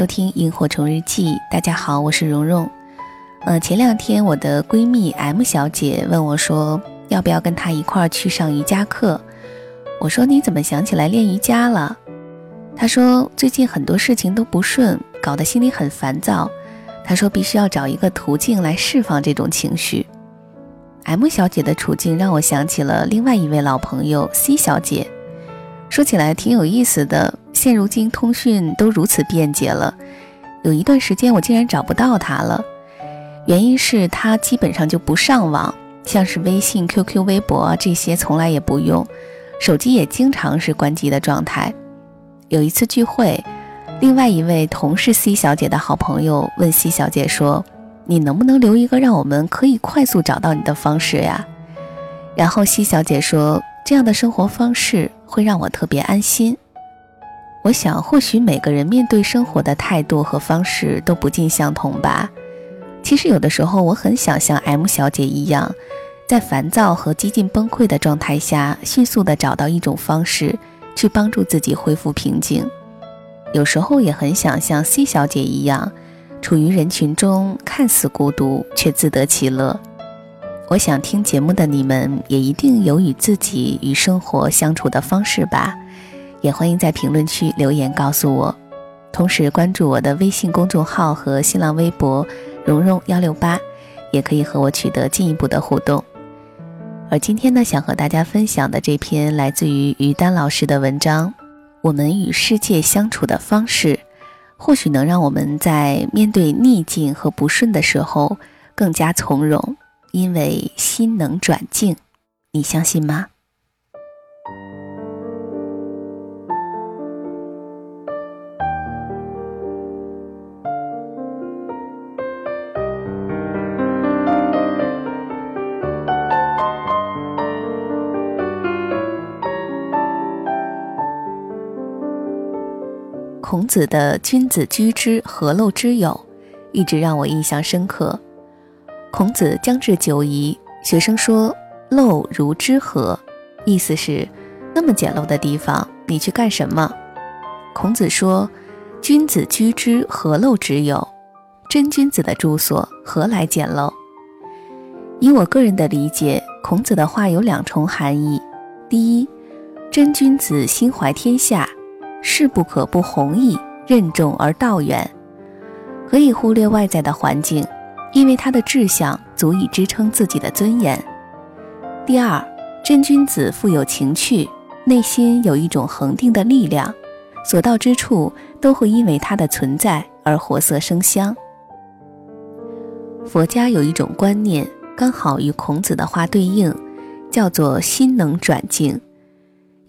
收听《萤火虫日记》，大家好，我是蓉蓉。呃，前两天我的闺蜜 M 小姐问我说，要不要跟她一块儿去上瑜伽课？我说你怎么想起来练瑜伽了？她说最近很多事情都不顺，搞得心里很烦躁。她说必须要找一个途径来释放这种情绪。M 小姐的处境让我想起了另外一位老朋友 C 小姐，说起来挺有意思的。现如今通讯都如此便捷了，有一段时间我竟然找不到他了。原因是他基本上就不上网，像是微信、QQ、微博这些从来也不用，手机也经常是关机的状态。有一次聚会，另外一位同事 C 小姐的好朋友问 C 小姐说：“你能不能留一个让我们可以快速找到你的方式呀？”然后 C 小姐说：“这样的生活方式会让我特别安心。”我想，或许每个人面对生活的态度和方式都不尽相同吧。其实有的时候，我很想像 M 小姐一样，在烦躁和几近崩溃的状态下，迅速地找到一种方式，去帮助自己恢复平静。有时候也很想像 C 小姐一样，处于人群中，看似孤独，却自得其乐。我想听节目的你们，也一定有与自己与生活相处的方式吧。也欢迎在评论区留言告诉我，同时关注我的微信公众号和新浪微博“蓉蓉幺六八”，也可以和我取得进一步的互动。而今天呢，想和大家分享的这篇来自于于丹老师的文章，我们与世界相处的方式，或许能让我们在面对逆境和不顺的时候更加从容，因为心能转境，你相信吗？孔子的“君子居之，何陋之有”，一直让我印象深刻。孔子将至九夷，学生说：“陋如之何？”意思是，那么简陋的地方，你去干什么？孔子说：“君子居之，何陋之有？真君子的住所，何来简陋？”以我个人的理解，孔子的话有两重含义：第一，真君子心怀天下。事不可不弘毅、任重而道远，可以忽略外在的环境，因为他的志向足以支撑自己的尊严。第二，真君子富有情趣，内心有一种恒定的力量，所到之处都会因为他的存在而活色生香。佛家有一种观念，刚好与孔子的话对应，叫做心能转境。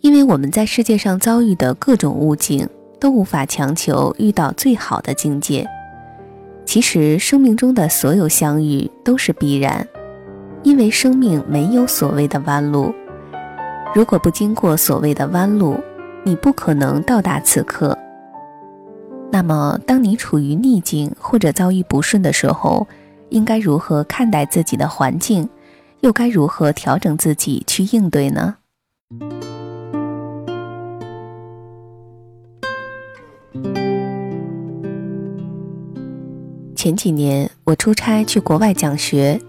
因为我们在世界上遭遇的各种物境，都无法强求遇到最好的境界。其实，生命中的所有相遇都是必然，因为生命没有所谓的弯路。如果不经过所谓的弯路，你不可能到达此刻。那么，当你处于逆境或者遭遇不顺的时候，应该如何看待自己的环境，又该如何调整自己去应对呢？前几年我出差去国外讲学，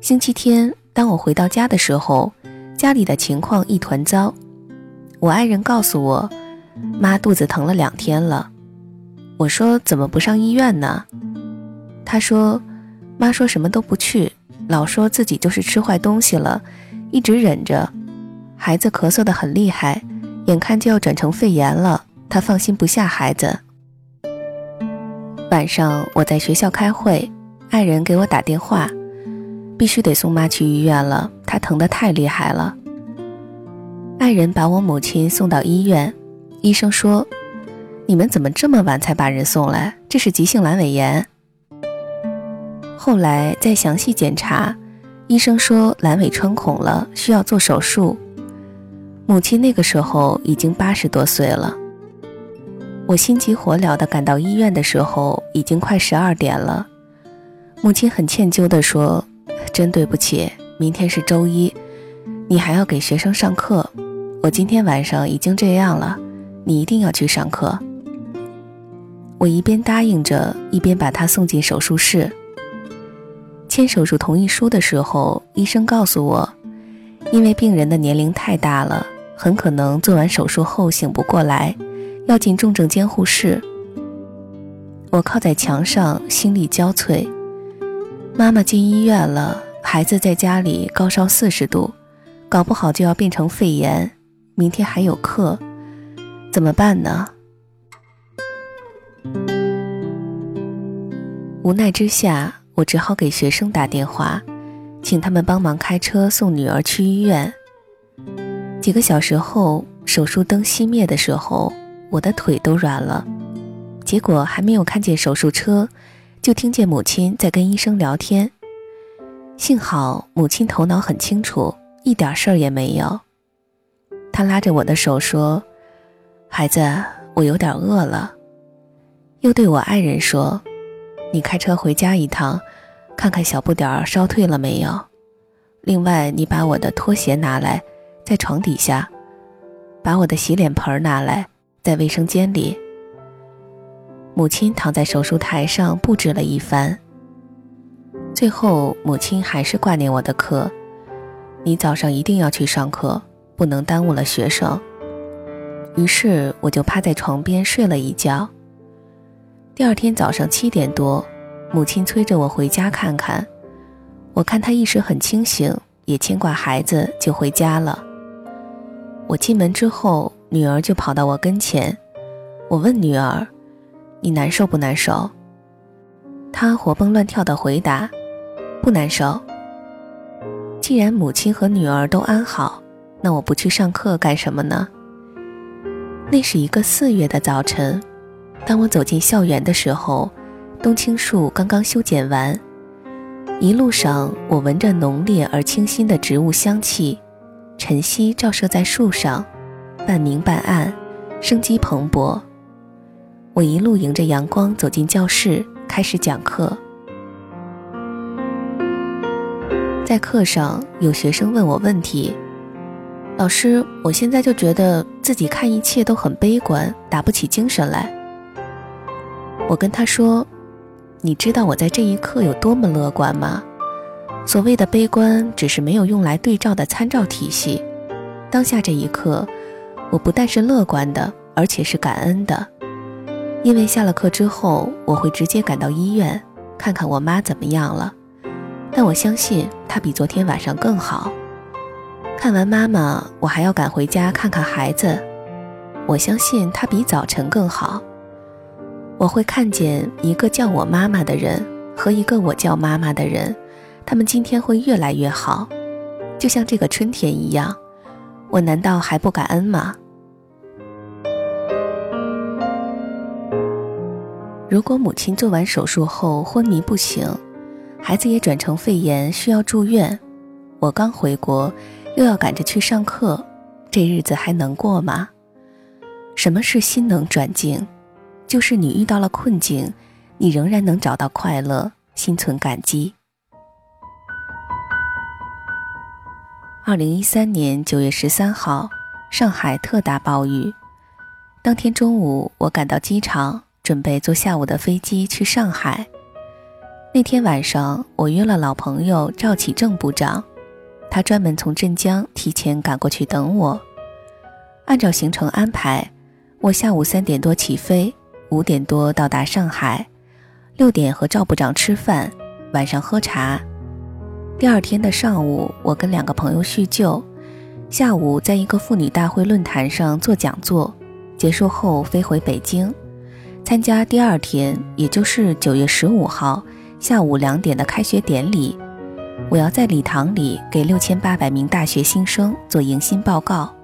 星期天当我回到家的时候，家里的情况一团糟。我爱人告诉我，妈肚子疼了两天了。我说怎么不上医院呢？他说，妈说什么都不去，老说自己就是吃坏东西了，一直忍着。孩子咳嗽的很厉害，眼看就要转成肺炎了，他放心不下孩子。晚上我在学校开会，爱人给我打电话，必须得送妈去医院了，她疼得太厉害了。爱人把我母亲送到医院，医生说。你们怎么这么晚才把人送来？这是急性阑尾炎。后来再详细检查，医生说阑尾穿孔了，需要做手术。母亲那个时候已经八十多岁了。我心急火燎地赶到医院的时候，已经快十二点了。母亲很歉疚地说：“真对不起，明天是周一，你还要给学生上课。我今天晚上已经这样了，你一定要去上课。”我一边答应着，一边把他送进手术室。签手术同意书的时候，医生告诉我，因为病人的年龄太大了，很可能做完手术后醒不过来，要进重症监护室。我靠在墙上，心力交瘁。妈妈进医院了，孩子在家里高烧四十度，搞不好就要变成肺炎。明天还有课，怎么办呢？无奈之下，我只好给学生打电话，请他们帮忙开车送女儿去医院。几个小时后，手术灯熄灭的时候，我的腿都软了。结果还没有看见手术车，就听见母亲在跟医生聊天。幸好母亲头脑很清楚，一点事儿也没有。她拉着我的手说：“孩子，我有点饿了。”又对我爱人说。你开车回家一趟，看看小不点儿烧退了没有。另外，你把我的拖鞋拿来，在床底下；把我的洗脸盆拿来，在卫生间里。母亲躺在手术台上布置了一番。最后，母亲还是挂念我的课。你早上一定要去上课，不能耽误了学生。于是，我就趴在床边睡了一觉。第二天早上七点多，母亲催着我回家看看。我看她意识很清醒，也牵挂孩子，就回家了。我进门之后，女儿就跑到我跟前。我问女儿：“你难受不难受？”她活蹦乱跳地回答：“不难受。”既然母亲和女儿都安好，那我不去上课干什么呢？那是一个四月的早晨。当我走进校园的时候，冬青树刚刚修剪完。一路上，我闻着浓烈而清新的植物香气，晨曦照射在树上，半明半暗，生机蓬勃。我一路迎着阳光走进教室，开始讲课。在课上，有学生问我问题：“老师，我现在就觉得自己看一切都很悲观，打不起精神来。”我跟他说：“你知道我在这一刻有多么乐观吗？所谓的悲观，只是没有用来对照的参照体系。当下这一刻，我不但是乐观的，而且是感恩的，因为下了课之后，我会直接赶到医院看看我妈怎么样了。但我相信她比昨天晚上更好。看完妈妈，我还要赶回家看看孩子，我相信她比早晨更好。”我会看见一个叫我妈妈的人和一个我叫妈妈的人，他们今天会越来越好，就像这个春天一样。我难道还不感恩吗？如果母亲做完手术后昏迷不醒，孩子也转成肺炎需要住院，我刚回国又要赶着去上课，这日子还能过吗？什么是心能转境？就是你遇到了困境，你仍然能找到快乐，心存感激。二零一三年九月十三号，上海特大暴雨。当天中午，我赶到机场，准备坐下午的飞机去上海。那天晚上，我约了老朋友赵启正部长，他专门从镇江提前赶过去等我。按照行程安排。我下午三点多起飞，五点多到达上海，六点和赵部长吃饭，晚上喝茶。第二天的上午，我跟两个朋友叙旧，下午在一个妇女大会论坛上做讲座，结束后飞回北京，参加第二天，也就是九月十五号下午两点的开学典礼。我要在礼堂里给六千八百名大学新生做迎新报告。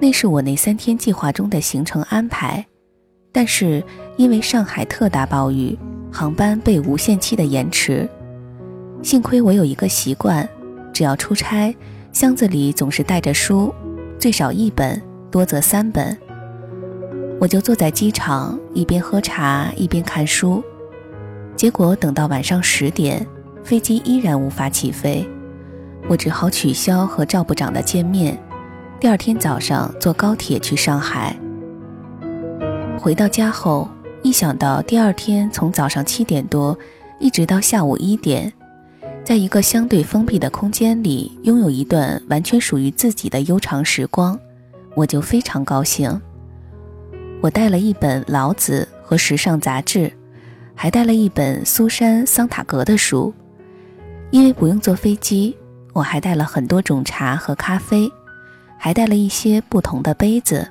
那是我那三天计划中的行程安排，但是因为上海特大暴雨，航班被无限期的延迟。幸亏我有一个习惯，只要出差，箱子里总是带着书，最少一本，多则三本。我就坐在机场，一边喝茶一边看书。结果等到晚上十点。飞机依然无法起飞，我只好取消和赵部长的见面。第二天早上坐高铁去上海。回到家后，一想到第二天从早上七点多一直到下午一点，在一个相对封闭的空间里拥有一段完全属于自己的悠长时光，我就非常高兴。我带了一本《老子》和时尚杂志，还带了一本苏珊·桑塔格的书。因为不用坐飞机，我还带了很多种茶和咖啡，还带了一些不同的杯子。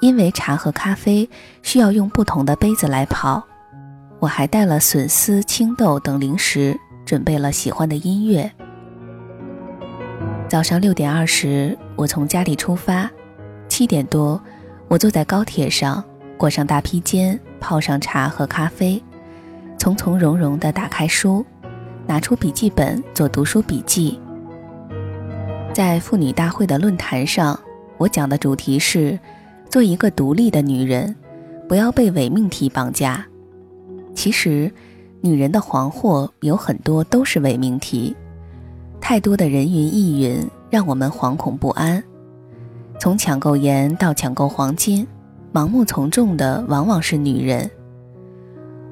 因为茶和咖啡需要用不同的杯子来泡，我还带了笋丝、青豆等零食，准备了喜欢的音乐。早上六点二十，我从家里出发，七点多，我坐在高铁上，裹上大披肩，泡上茶和咖啡，从从容容地打开书。拿出笔记本做读书笔记。在妇女大会的论坛上，我讲的主题是：做一个独立的女人，不要被伪命题绑架。其实，女人的黄祸有很多都是伪命题，太多的人云亦云，让我们惶恐不安。从抢购盐到抢购黄金，盲目从众的往往是女人。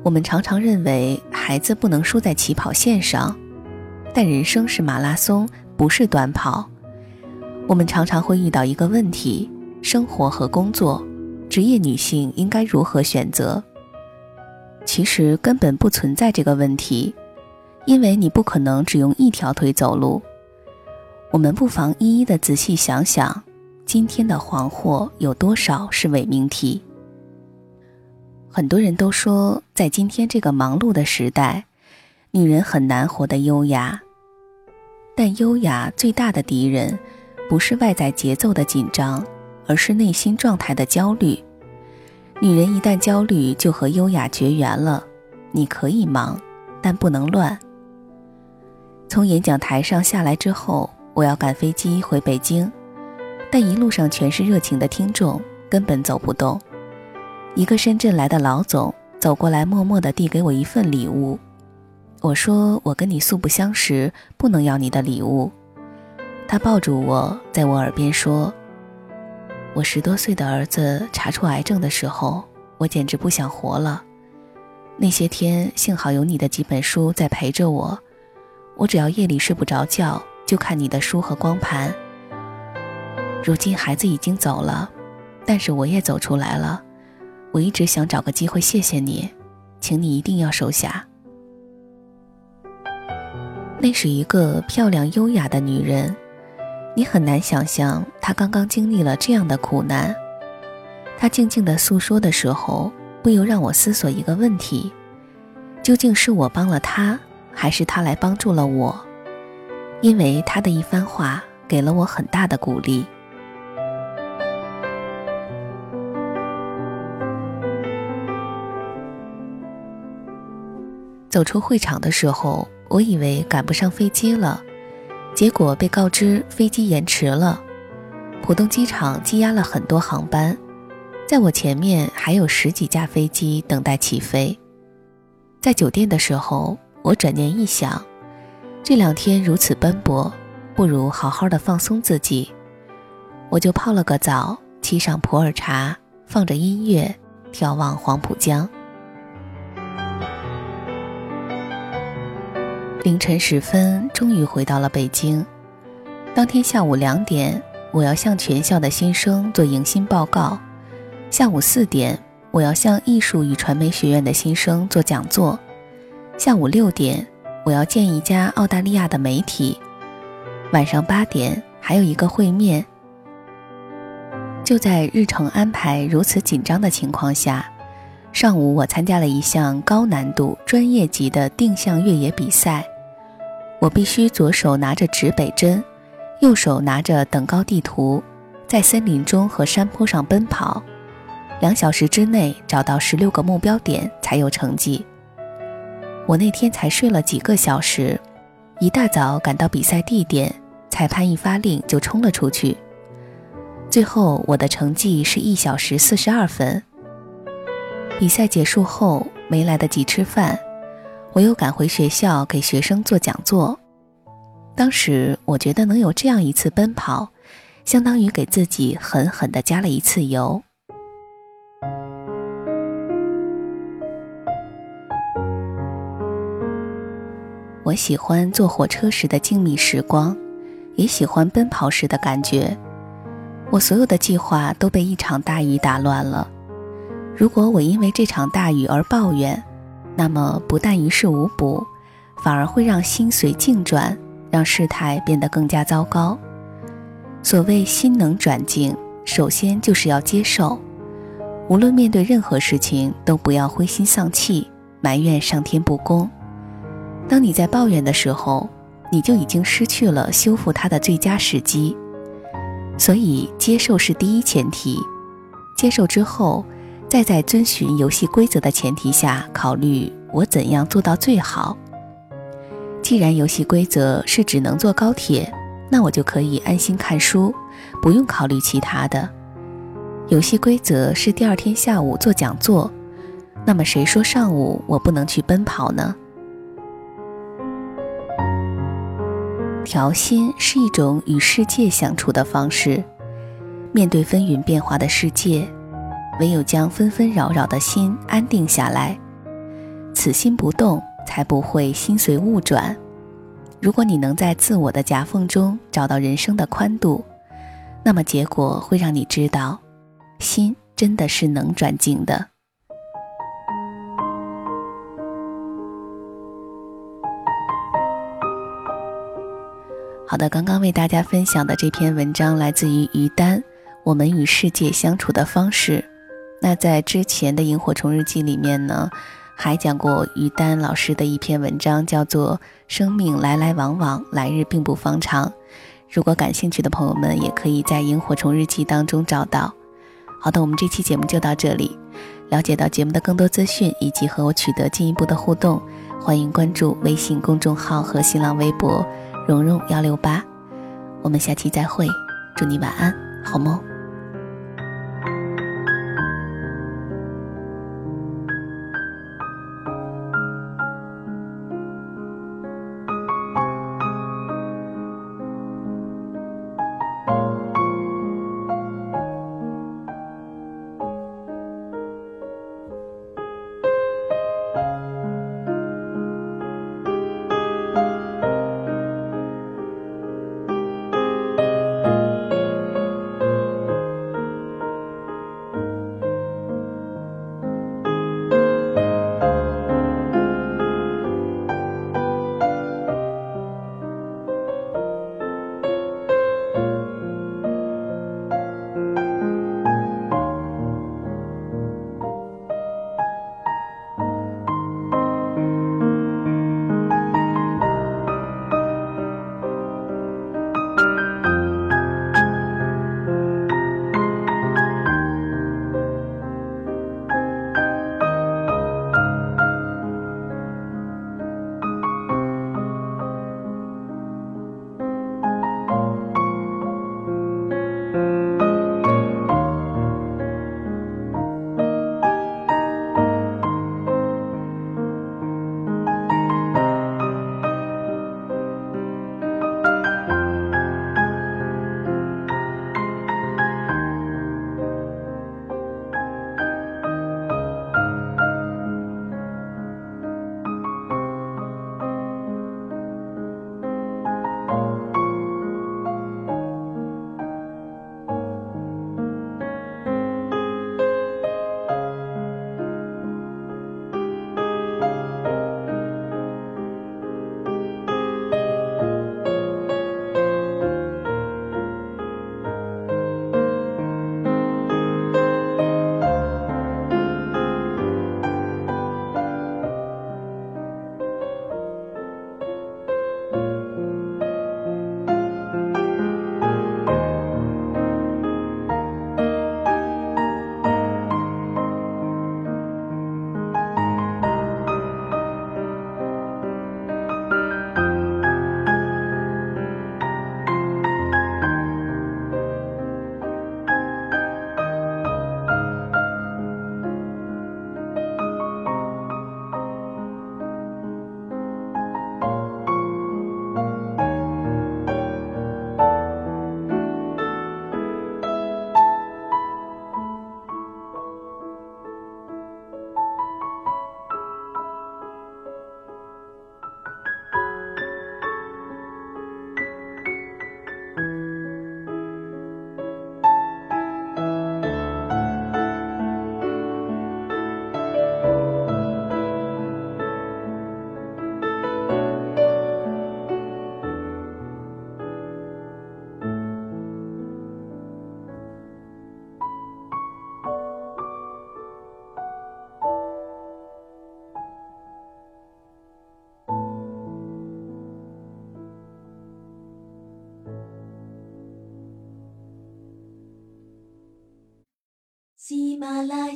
我们常常认为孩子不能输在起跑线上，但人生是马拉松，不是短跑。我们常常会遇到一个问题：生活和工作，职业女性应该如何选择？其实根本不存在这个问题，因为你不可能只用一条腿走路。我们不妨一一的仔细想想，今天的黄祸有多少是伪命题？很多人都说，在今天这个忙碌的时代，女人很难活得优雅。但优雅最大的敌人，不是外在节奏的紧张，而是内心状态的焦虑。女人一旦焦虑，就和优雅绝缘了。你可以忙，但不能乱。从演讲台上下来之后，我要赶飞机回北京，但一路上全是热情的听众，根本走不动。一个深圳来的老总走过来，默默地递给我一份礼物。我说：“我跟你素不相识，不能要你的礼物。”他抱住我，在我耳边说：“我十多岁的儿子查出癌症的时候，我简直不想活了。那些天，幸好有你的几本书在陪着我。我只要夜里睡不着觉，就看你的书和光盘。如今孩子已经走了，但是我也走出来了。”我一直想找个机会谢谢你，请你一定要收下。那是一个漂亮优雅的女人，你很难想象她刚刚经历了这样的苦难。她静静的诉说的时候，不由让我思索一个问题：究竟是我帮了她，还是她来帮助了我？因为她的一番话给了我很大的鼓励。走出会场的时候，我以为赶不上飞机了，结果被告知飞机延迟了。浦东机场积压了很多航班，在我前面还有十几架飞机等待起飞。在酒店的时候，我转念一想，这两天如此奔波，不如好好的放松自己。我就泡了个澡，沏上普洱茶，放着音乐，眺望黄浦江。凌晨时分，终于回到了北京。当天下午两点，我要向全校的新生做迎新报告；下午四点，我要向艺术与传媒学院的新生做讲座；下午六点，我要见一家澳大利亚的媒体；晚上八点还有一个会面。就在日程安排如此紧张的情况下，上午我参加了一项高难度、专业级的定向越野比赛。我必须左手拿着指北针，右手拿着等高地图，在森林中和山坡上奔跑，两小时之内找到十六个目标点才有成绩。我那天才睡了几个小时，一大早赶到比赛地点，裁判一发令就冲了出去。最后，我的成绩是一小时四十二分。比赛结束后，没来得及吃饭，我又赶回学校给学生做讲座。当时我觉得能有这样一次奔跑，相当于给自己狠狠地加了一次油。我喜欢坐火车时的静谧时光，也喜欢奔跑时的感觉。我所有的计划都被一场大雨打乱了。如果我因为这场大雨而抱怨，那么不但于事无补，反而会让心随境转，让事态变得更加糟糕。所谓心能转境，首先就是要接受。无论面对任何事情，都不要灰心丧气，埋怨上天不公。当你在抱怨的时候，你就已经失去了修复它的最佳时机。所以，接受是第一前提。接受之后，再在遵循游戏规则的前提下考虑我怎样做到最好。既然游戏规则是只能坐高铁，那我就可以安心看书，不用考虑其他的。游戏规则是第二天下午做讲座，那么谁说上午我不能去奔跑呢？调心是一种与世界相处的方式。面对纷纭变化的世界，唯有将纷纷扰扰的心安定下来，此心不动，才不会心随物转。如果你能在自我的夹缝中找到人生的宽度，那么结果会让你知道，心真的是能转境的。好的，刚刚为大家分享的这篇文章来自于于丹，《我们与世界相处的方式》。那在之前的《萤火虫日记》里面呢，还讲过于丹老师的一篇文章，叫做《生命来来往往，来日并不方长》。如果感兴趣的朋友们，也可以在《萤火虫日记》当中找到。好的，我们这期节目就到这里。了解到节目的更多资讯以及和我取得进一步的互动，欢迎关注微信公众号和新浪微博。蓉蓉幺六八，我们下期再会，祝你晚安，好梦。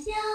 喜